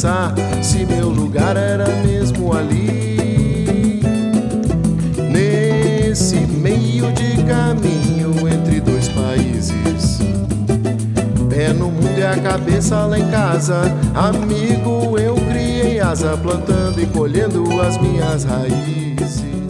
pensar se meu lugar era mesmo ali. Nesse meio de caminho entre dois países. Pé no mundo e a cabeça lá em casa. Amigo, eu criei asa, plantando e colhendo as minhas raízes.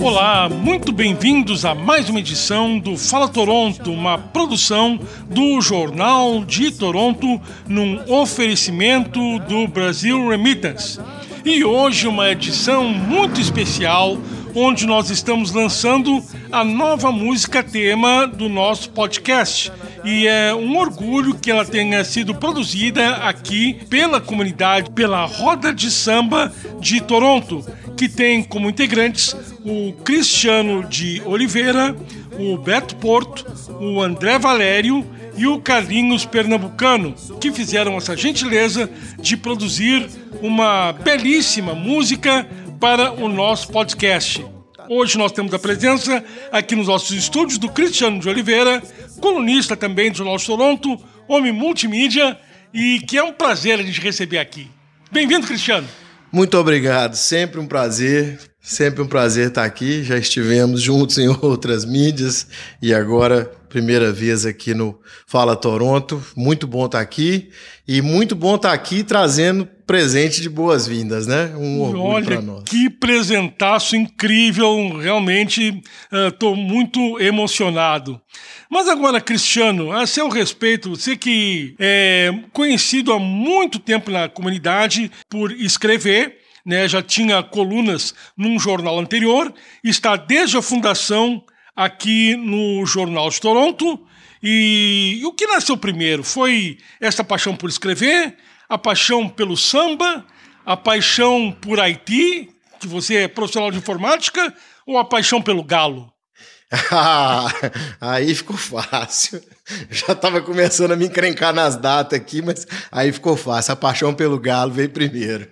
Olá, muito bem-vindos a mais uma edição do Fala Toronto, uma produção do Jornal de Toronto, num oferecimento do Brasil Remittance. E hoje uma edição muito especial onde nós estamos lançando a nova música tema do nosso podcast. E é um orgulho que ela tenha sido produzida aqui pela comunidade, pela Roda de Samba de Toronto, que tem como integrantes o Cristiano de Oliveira, o Beto Porto, o André Valério e o Carlinhos Pernambucano, que fizeram essa gentileza de produzir uma belíssima música para o nosso podcast. Hoje nós temos a presença aqui nos nossos estúdios do Cristiano de Oliveira, colunista também do Jornal de Toronto, homem multimídia, e que é um prazer a gente receber aqui. Bem-vindo, Cristiano. Muito obrigado, sempre um prazer, sempre um prazer estar aqui. Já estivemos juntos em outras mídias e agora primeira vez aqui no Fala Toronto. Muito bom estar aqui e muito bom estar aqui trazendo presente de boas-vindas, né? Um orgulho para nós. Que presentaço incrível, realmente estou uh, muito emocionado. Mas agora, Cristiano, a seu respeito, você que é conhecido há muito tempo na comunidade por escrever, né, já tinha colunas num jornal anterior, está desde a fundação aqui no Jornal de Toronto. E, e o que nasceu primeiro? Foi essa paixão por escrever, a paixão pelo samba, a paixão por Haiti, que você é profissional de informática, ou a paixão pelo galo? aí ficou fácil. Já estava começando a me encrencar nas datas aqui, mas aí ficou fácil. A paixão pelo Galo veio primeiro.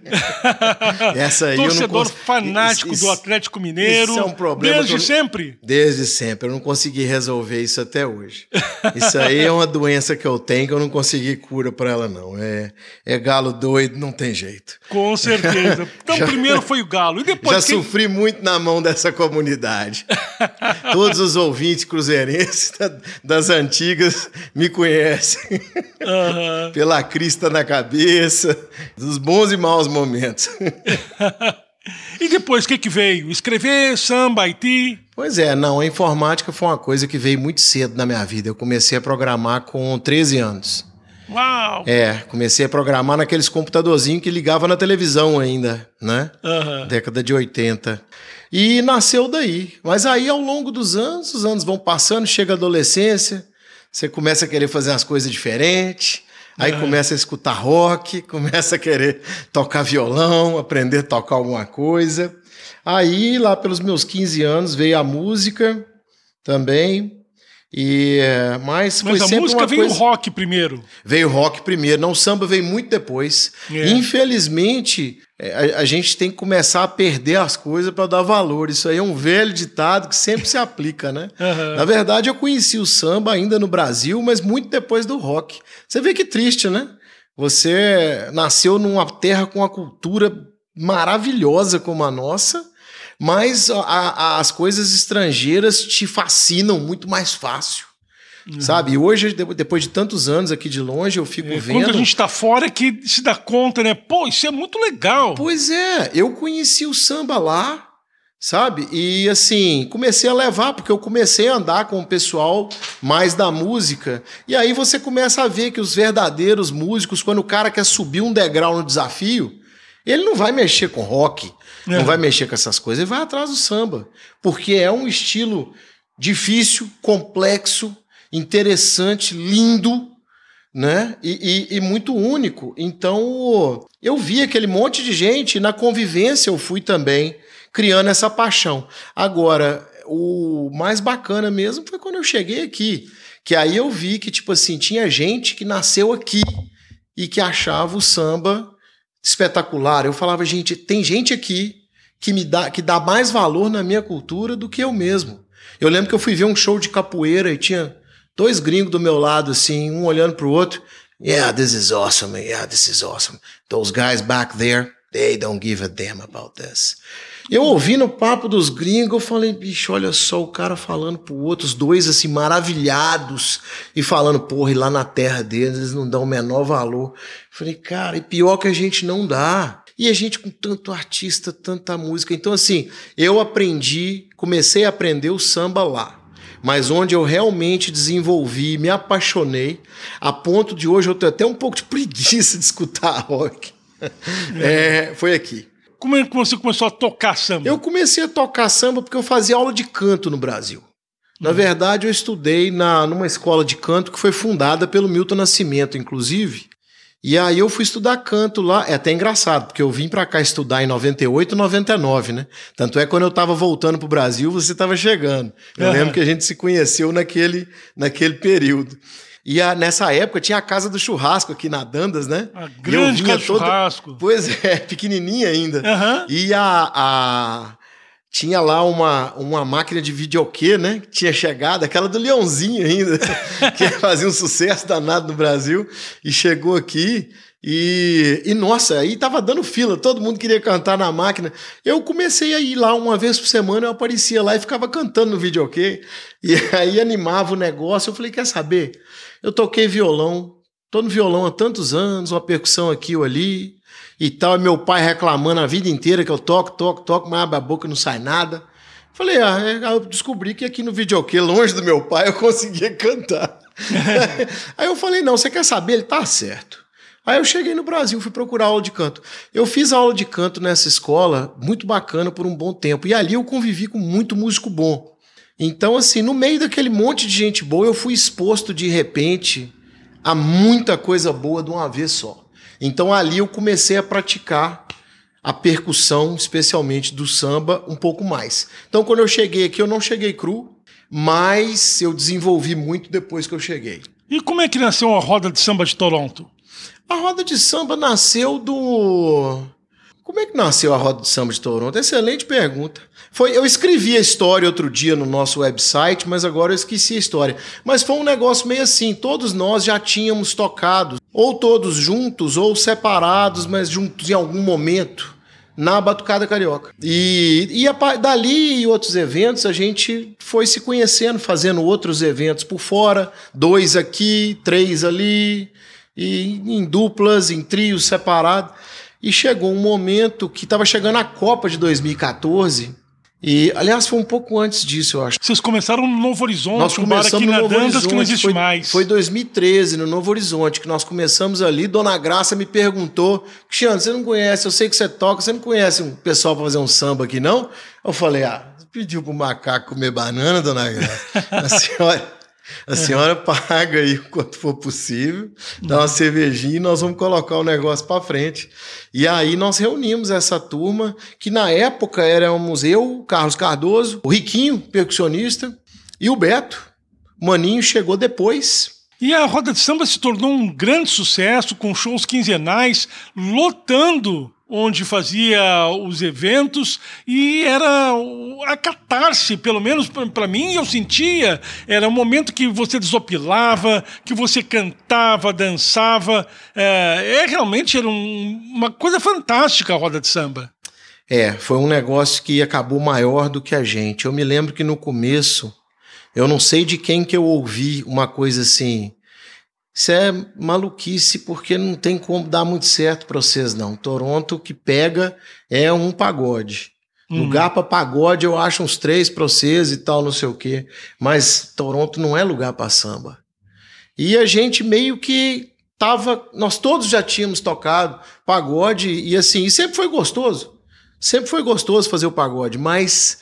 Essa aí Torcedor eu não fanático isso, do Atlético Mineiro. Isso é um problema. Desde eu... sempre? Desde sempre. Eu não consegui resolver isso até hoje. Isso aí é uma doença que eu tenho que eu não consegui cura para ela, não. É, é galo doido, não tem jeito. Com certeza. Então, já, primeiro foi o Galo. E depois. Já quem... sofri muito na mão dessa comunidade. Todos os ouvintes cruzeirenses das antigas me conhecem. Uhum. Pela crista na cabeça, dos bons e maus momentos. e depois, o que, que veio? Escrever, samba, Haiti? Pois é, não, a informática foi uma coisa que veio muito cedo na minha vida. Eu comecei a programar com 13 anos. Uau! É, comecei a programar naqueles computadorzinhos que ligava na televisão ainda, né? Uhum. Década de 80. E nasceu daí. Mas aí, ao longo dos anos, os anos vão passando, chega a adolescência, você começa a querer fazer umas coisas diferentes, aí é. começa a escutar rock, começa a querer tocar violão, aprender a tocar alguma coisa. Aí, lá pelos meus 15 anos, veio a música também. E, mas, mas a música veio coisa... rock primeiro. Veio rock primeiro, não o samba veio muito depois. É. Infelizmente, é, a, a, gente tem que começar a perder as coisas para dar valor. Isso aí é um velho ditado que sempre se aplica, né? Uhum. Na verdade, eu conheci o samba ainda no Brasil, mas muito depois do rock. Você vê que triste, né? Você nasceu numa terra com uma cultura maravilhosa como a nossa, mas a, a, as coisas estrangeiras te fascinam muito mais fácil. Uhum. Sabe? E hoje, depois de tantos anos aqui de longe, eu fico é, vendo. Quando a gente está fora é que se dá conta, né? Pô, isso é muito legal. Pois é, eu conheci o samba lá, sabe? E assim, comecei a levar, porque eu comecei a andar com o pessoal mais da música. E aí você começa a ver que os verdadeiros músicos, quando o cara quer subir um degrau no desafio, ele não vai mexer com rock, é. não vai mexer com essas coisas, ele vai atrás do samba. Porque é um estilo difícil, complexo interessante, lindo, né? E, e, e, muito único. Então, eu vi aquele monte de gente, na convivência eu fui também criando essa paixão. Agora, o mais bacana mesmo foi quando eu cheguei aqui, que aí eu vi que, tipo assim, tinha gente que nasceu aqui e que achava o samba espetacular. Eu falava, gente, tem gente aqui que me dá, que dá mais valor na minha cultura do que eu mesmo. Eu lembro que eu fui ver um show de capoeira e tinha dois gringos do meu lado, assim, um olhando pro outro. Yeah, this is awesome. Yeah, this is awesome. Those guys back there, they don't give a damn about this. Eu ouvindo o papo dos gringos, eu falei, bicho, olha só o cara falando pro outro, os dois assim, maravilhados, e falando, porra, e lá na terra deles eles não dão o menor valor. Falei, cara, e pior que a gente não dá. E a gente com tanto artista, tanta música. Então, assim, eu aprendi, comecei a aprender o samba lá. Mas onde eu realmente desenvolvi, me apaixonei, a ponto de hoje eu tenho até um pouco de preguiça de escutar rock. É, foi aqui. Como é que você começou a tocar samba? Eu comecei a tocar samba porque eu fazia aula de canto no Brasil. Na verdade, eu estudei na, numa escola de canto que foi fundada pelo Milton Nascimento, inclusive. E aí eu fui estudar canto lá. É até engraçado, porque eu vim para cá estudar em 98, 99, né? Tanto é quando eu estava voltando pro Brasil, você estava chegando. Eu uhum. lembro que a gente se conheceu naquele, naquele período. E a, nessa época tinha a casa do churrasco aqui na Dandas, né? A grande casa do todo... churrasco. Pois é, pequenininha ainda. Uhum. E a, a, tinha lá uma, uma máquina de videokê, né? Que tinha chegado, aquela do Leãozinho ainda, que fazia um sucesso danado no Brasil. E chegou aqui e, e, nossa, aí tava dando fila, todo mundo queria cantar na máquina. Eu comecei a ir lá uma vez por semana, eu aparecia lá e ficava cantando no videokê. E aí animava o negócio. Eu falei, quer saber? Eu toquei violão, tô no violão há tantos anos, uma percussão aqui ou ali e tal. E meu pai reclamando a vida inteira que eu toco, toco, toco, mas abre a boca e não sai nada. Falei, ah, é, eu descobri que aqui no videokê, longe do meu pai, eu conseguia cantar. Aí eu falei, não, você quer saber? Ele tá certo. Aí eu cheguei no Brasil, fui procurar aula de canto. Eu fiz aula de canto nessa escola, muito bacana por um bom tempo. E ali eu convivi com muito músico bom. Então, assim, no meio daquele monte de gente boa, eu fui exposto de repente a muita coisa boa de uma vez só. Então, ali eu comecei a praticar a percussão, especialmente do samba, um pouco mais. Então, quando eu cheguei aqui, eu não cheguei cru, mas eu desenvolvi muito depois que eu cheguei. E como é que nasceu a roda de samba de Toronto? A roda de samba nasceu do. Como é que nasceu a roda de samba de Toronto? Excelente pergunta. Foi, eu escrevi a história outro dia no nosso website, mas agora eu esqueci a história. Mas foi um negócio meio assim, todos nós já tínhamos tocado, ou todos juntos, ou separados, mas juntos em algum momento, na Batucada Carioca. E, e a, dali e outros eventos, a gente foi se conhecendo, fazendo outros eventos por fora, dois aqui, três ali, e em duplas, em trios separados. E chegou um momento que estava chegando a Copa de 2014 e, aliás, foi um pouco antes disso, eu acho. Vocês começaram no Novo Horizonte, nós começamos aqui no Novo Dantas, Horizonte, que não existe foi, mais. Foi 2013, no Novo Horizonte, que nós começamos ali. Dona Graça me perguntou: Cristiano, você não conhece, eu sei que você toca, você não conhece um pessoal para fazer um samba aqui, não? Eu falei: ah, pediu pro macaco comer banana, dona Graça. A senhora. A senhora paga aí quanto for possível, dá uma cervejinha e nós vamos colocar o negócio para frente. E aí nós reunimos essa turma, que na época éramos eu, Carlos Cardoso, o Riquinho, percussionista, e o Beto. Maninho chegou depois. E a roda de samba se tornou um grande sucesso, com shows quinzenais, lotando onde fazia os eventos e era a catarse, pelo menos para mim, eu sentia, era um momento que você desopilava, que você cantava, dançava, é, é realmente era um, uma coisa fantástica a roda de samba. É, foi um negócio que acabou maior do que a gente. Eu me lembro que no começo, eu não sei de quem que eu ouvi uma coisa assim, isso é maluquice porque não tem como dar muito certo para vocês, não. Toronto que pega é um pagode. Uhum. Lugar para pagode eu acho uns três para vocês e tal, não sei o quê. Mas Toronto não é lugar para samba. E a gente meio que tava. Nós todos já tínhamos tocado pagode e assim, e sempre foi gostoso. Sempre foi gostoso fazer o pagode, mas.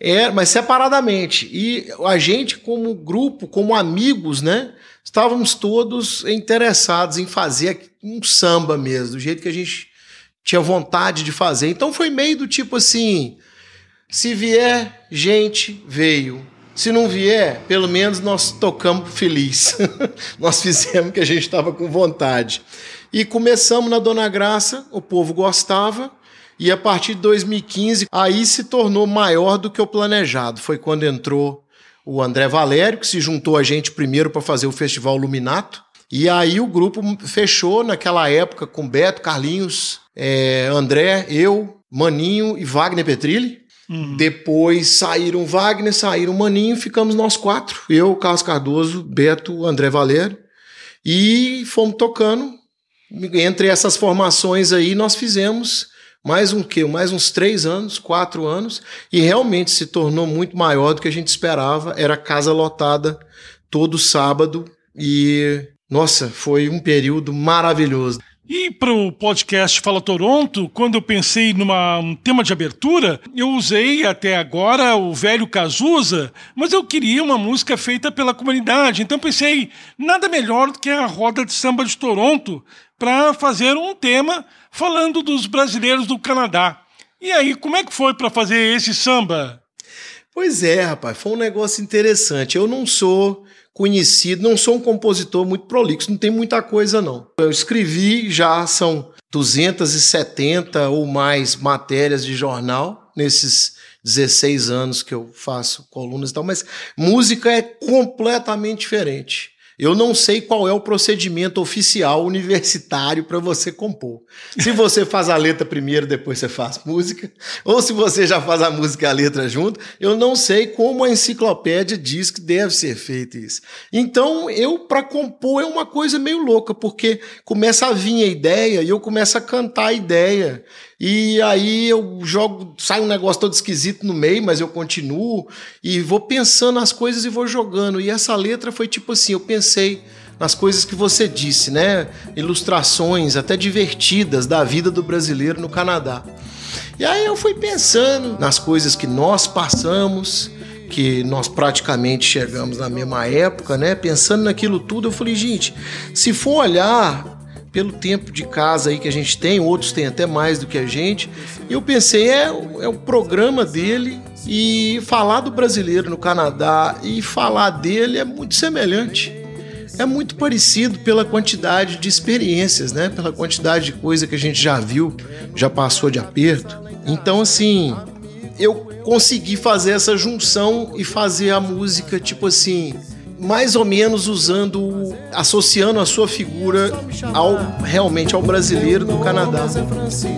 É, mas separadamente. E a gente, como grupo, como amigos, né? estávamos todos interessados em fazer um samba mesmo, do jeito que a gente tinha vontade de fazer. Então foi meio do tipo assim: se vier, gente, veio. Se não vier, pelo menos nós tocamos feliz. nós fizemos o que a gente estava com vontade. E começamos na Dona Graça, o povo gostava. E a partir de 2015, aí se tornou maior do que o planejado. Foi quando entrou o André Valério, que se juntou a gente primeiro para fazer o Festival Luminato. E aí o grupo fechou naquela época com Beto, Carlinhos, é, André, eu, Maninho e Wagner Petrilli. Uhum. Depois saíram Wagner, saíram Maninho, ficamos nós quatro. Eu, Carlos Cardoso, Beto, André Valério. E fomos tocando. Entre essas formações aí, nós fizemos mais um que mais uns três anos, quatro anos, e realmente se tornou muito maior do que a gente esperava. Era casa lotada todo sábado e nossa, foi um período maravilhoso. E para o podcast Fala Toronto, quando eu pensei numa um tema de abertura, eu usei até agora o velho Cazuza, mas eu queria uma música feita pela comunidade. Então pensei, nada melhor do que a roda de samba de Toronto para fazer um tema falando dos brasileiros do Canadá. E aí, como é que foi para fazer esse samba? Pois é, rapaz, foi um negócio interessante. Eu não sou conhecido, não sou um compositor muito prolixo, não tem muita coisa não. Eu escrevi, já são 270 ou mais matérias de jornal nesses 16 anos que eu faço colunas e tal, mas música é completamente diferente. Eu não sei qual é o procedimento oficial universitário para você compor. Se você faz a letra primeiro, depois você faz música, ou se você já faz a música e a letra junto, eu não sei como a enciclopédia diz que deve ser feito isso. Então, eu para compor é uma coisa meio louca, porque começa a vir a ideia e eu começo a cantar a ideia. E aí eu jogo, sai um negócio todo esquisito no meio, mas eu continuo e vou pensando as coisas e vou jogando. E essa letra foi tipo assim, eu pensei nas coisas que você disse, né? Ilustrações até divertidas da vida do brasileiro no Canadá. E aí eu fui pensando nas coisas que nós passamos, que nós praticamente chegamos na mesma época, né? Pensando naquilo tudo, eu falei, gente, se for olhar pelo tempo de casa aí que a gente tem, outros têm até mais do que a gente. Eu pensei, é, é o programa dele e falar do brasileiro no Canadá e falar dele é muito semelhante. É muito parecido pela quantidade de experiências, né? Pela quantidade de coisa que a gente já viu, já passou de aperto. Então, assim, eu consegui fazer essa junção e fazer a música, tipo assim, mais ou menos usando, associando a sua figura ao realmente ao brasileiro do Canadá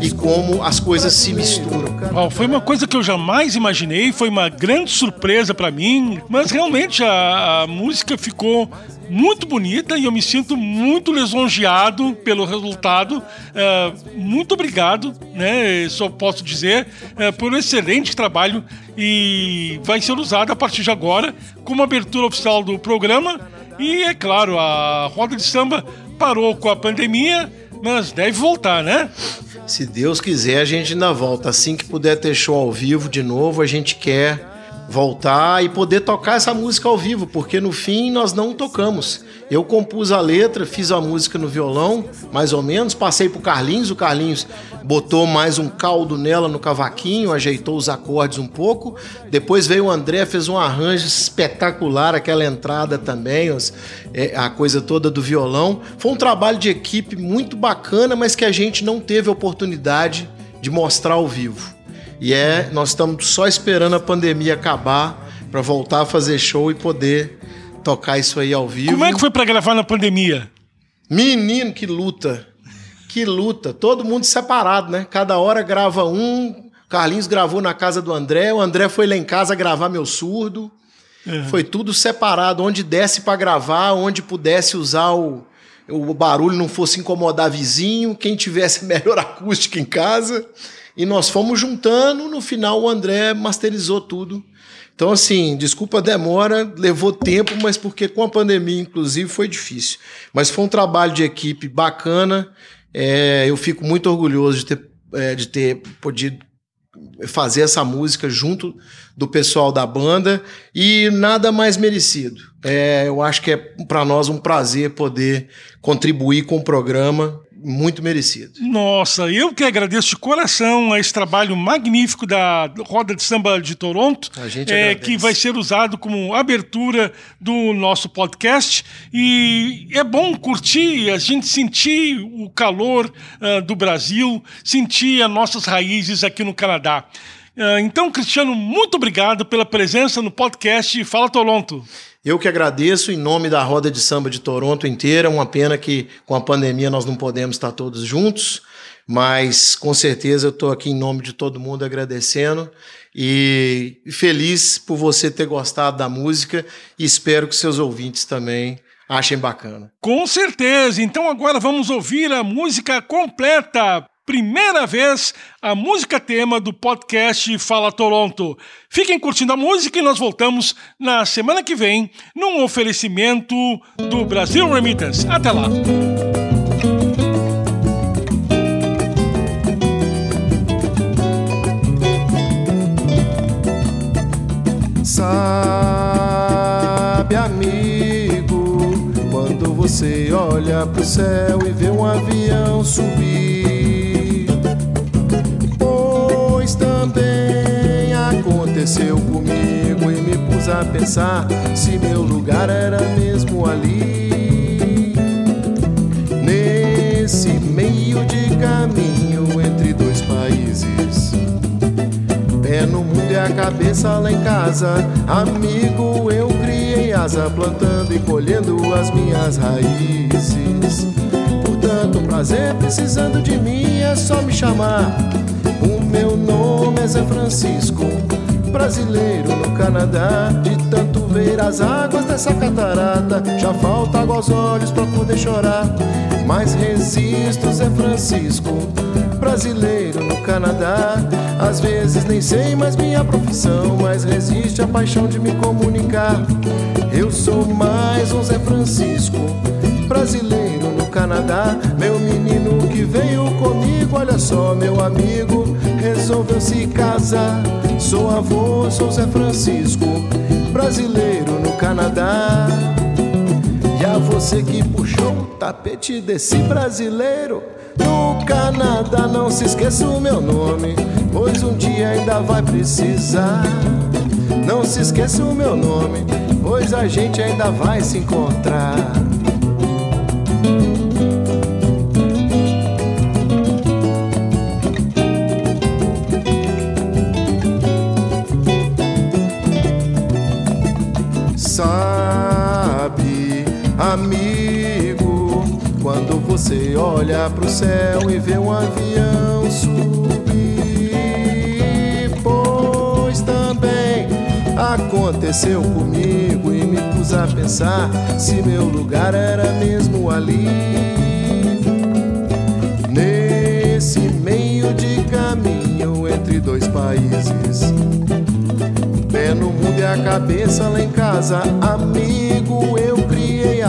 e como as coisas se misturam. Oh, foi uma coisa que eu jamais imaginei, foi uma grande surpresa para mim, mas realmente a, a música ficou muito bonita e eu me sinto muito lisonjeado pelo resultado. É, muito obrigado, né? Só posso dizer é, por um excelente trabalho e vai ser usado a partir de agora como abertura oficial do programa. E é claro, a roda de samba parou com a pandemia, mas deve voltar, né? Se Deus quiser, a gente ainda volta. Assim que puder ter show ao vivo de novo, a gente quer voltar e poder tocar essa música ao vivo, porque no fim nós não tocamos. Eu compus a letra, fiz a música no violão, mais ou menos, passei pro Carlinhos, o Carlinhos botou mais um caldo nela no cavaquinho, ajeitou os acordes um pouco. Depois veio o André, fez um arranjo espetacular, aquela entrada também, os, é, a coisa toda do violão. Foi um trabalho de equipe muito bacana, mas que a gente não teve oportunidade de mostrar ao vivo. E é, nós estamos só esperando a pandemia acabar para voltar a fazer show e poder tocar isso aí ao vivo. Como é que foi para gravar na pandemia? Menino, que luta. Que luta. Todo mundo separado, né? Cada hora grava um. Carlinhos gravou na casa do André, o André foi lá em casa gravar meu surdo. Uhum. Foi tudo separado, onde desse para gravar, onde pudesse usar o, o barulho não fosse incomodar vizinho, quem tivesse melhor acústica em casa. E nós fomos juntando, no final o André masterizou tudo. Então, assim, desculpa a demora, levou tempo, mas porque com a pandemia, inclusive, foi difícil. Mas foi um trabalho de equipe bacana. É, eu fico muito orgulhoso de ter, é, de ter podido fazer essa música junto do pessoal da banda e nada mais merecido. É, eu acho que é para nós um prazer poder contribuir com o programa muito merecido. Nossa, eu que agradeço de coração a esse trabalho magnífico da Roda de Samba de Toronto, é, que vai ser usado como abertura do nosso podcast. E é bom curtir, a gente sentir o calor uh, do Brasil, sentir as nossas raízes aqui no Canadá. Uh, então, Cristiano, muito obrigado pela presença no podcast Fala Toronto. Eu que agradeço em nome da roda de samba de Toronto inteira. Uma pena que com a pandemia nós não podemos estar todos juntos, mas com certeza eu estou aqui em nome de todo mundo agradecendo e feliz por você ter gostado da música e espero que seus ouvintes também achem bacana. Com certeza. Então agora vamos ouvir a música completa primeira vez a música tema do podcast Fala Toronto. Fiquem curtindo a música e nós voltamos na semana que vem num oferecimento do Brasil Remittance. Até lá! Sabe, amigo, quando você olha pro céu e vê um avião subir aconteceu comigo e me pus a pensar se meu lugar era mesmo ali. Nesse meio de caminho entre dois países. Pé no mundo e a cabeça lá em casa. Amigo, eu criei asa, plantando e colhendo as minhas raízes. Portanto, prazer precisando de mim é só me chamar. O meu nome é Zé Francisco, brasileiro no Canadá. De tanto ver as águas dessa catarata, já falta água aos olhos pra poder chorar. Mas resisto, Zé Francisco, brasileiro no Canadá. Às vezes nem sei mais minha profissão, mas resiste a paixão de me comunicar. Eu sou mais um Zé Francisco, brasileiro Canadá. Meu menino que veio comigo, olha só, meu amigo, resolveu se casar. Sou avô, sou Zé Francisco, brasileiro no Canadá. E a você que puxou o tapete desse brasileiro no Canadá, não se esqueça o meu nome, pois um dia ainda vai precisar. Não se esqueça o meu nome, pois a gente ainda vai se encontrar. Você olha pro céu e vê um avião subir, pois também aconteceu comigo e me pus a pensar se meu lugar era mesmo ali. Nesse meio de caminho entre dois países Pé no mundo e a cabeça lá em casa, amigo,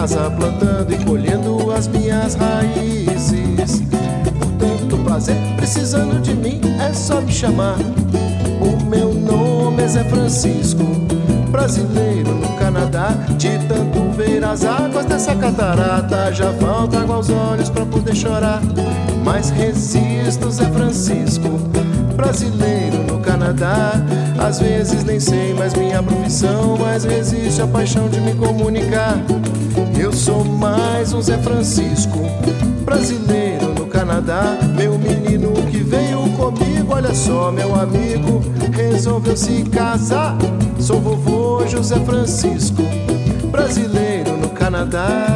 eu criei asa, plantando e colhendo as minhas raízes. Portanto, prazer, precisando de mim, é só me chamar. O meu nome é Zé Francisco, brasileiro no Canadá. De tanto ver as águas dessa catarata, já falta água aos olhos pra poder chorar. Mas resisto, Zé Francisco brasileiro no Canadá. Às vezes nem sei mais minha profissão, mas resiste a paixão de me comunicar. Eu sou mais um Zé Francisco, brasileiro no Canadá. Meu menino que veio comigo, olha só, meu amigo, resolveu se casar. Sou vovô José Francisco, brasileiro no Canadá.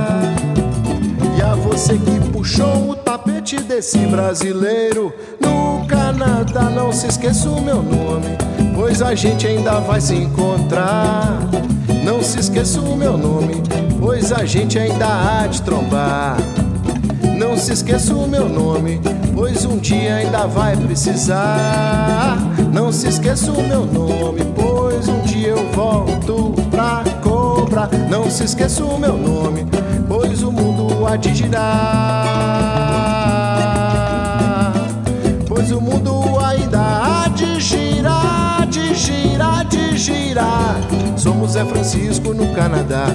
E a você que puxou o tapete desse brasileiro no Canadá, não se esqueça o meu nome, pois a gente ainda vai se encontrar. Não se esqueça o meu nome, pois a gente ainda há de trombar. Não se esqueça o meu nome, pois um dia ainda vai precisar. Não se esqueça o meu nome, pois um dia eu volto pra cobrar. Não se esqueça o meu nome, pois o mundo há de girar. Pois o mundo de girar. Somos Zé Francisco no Canadá.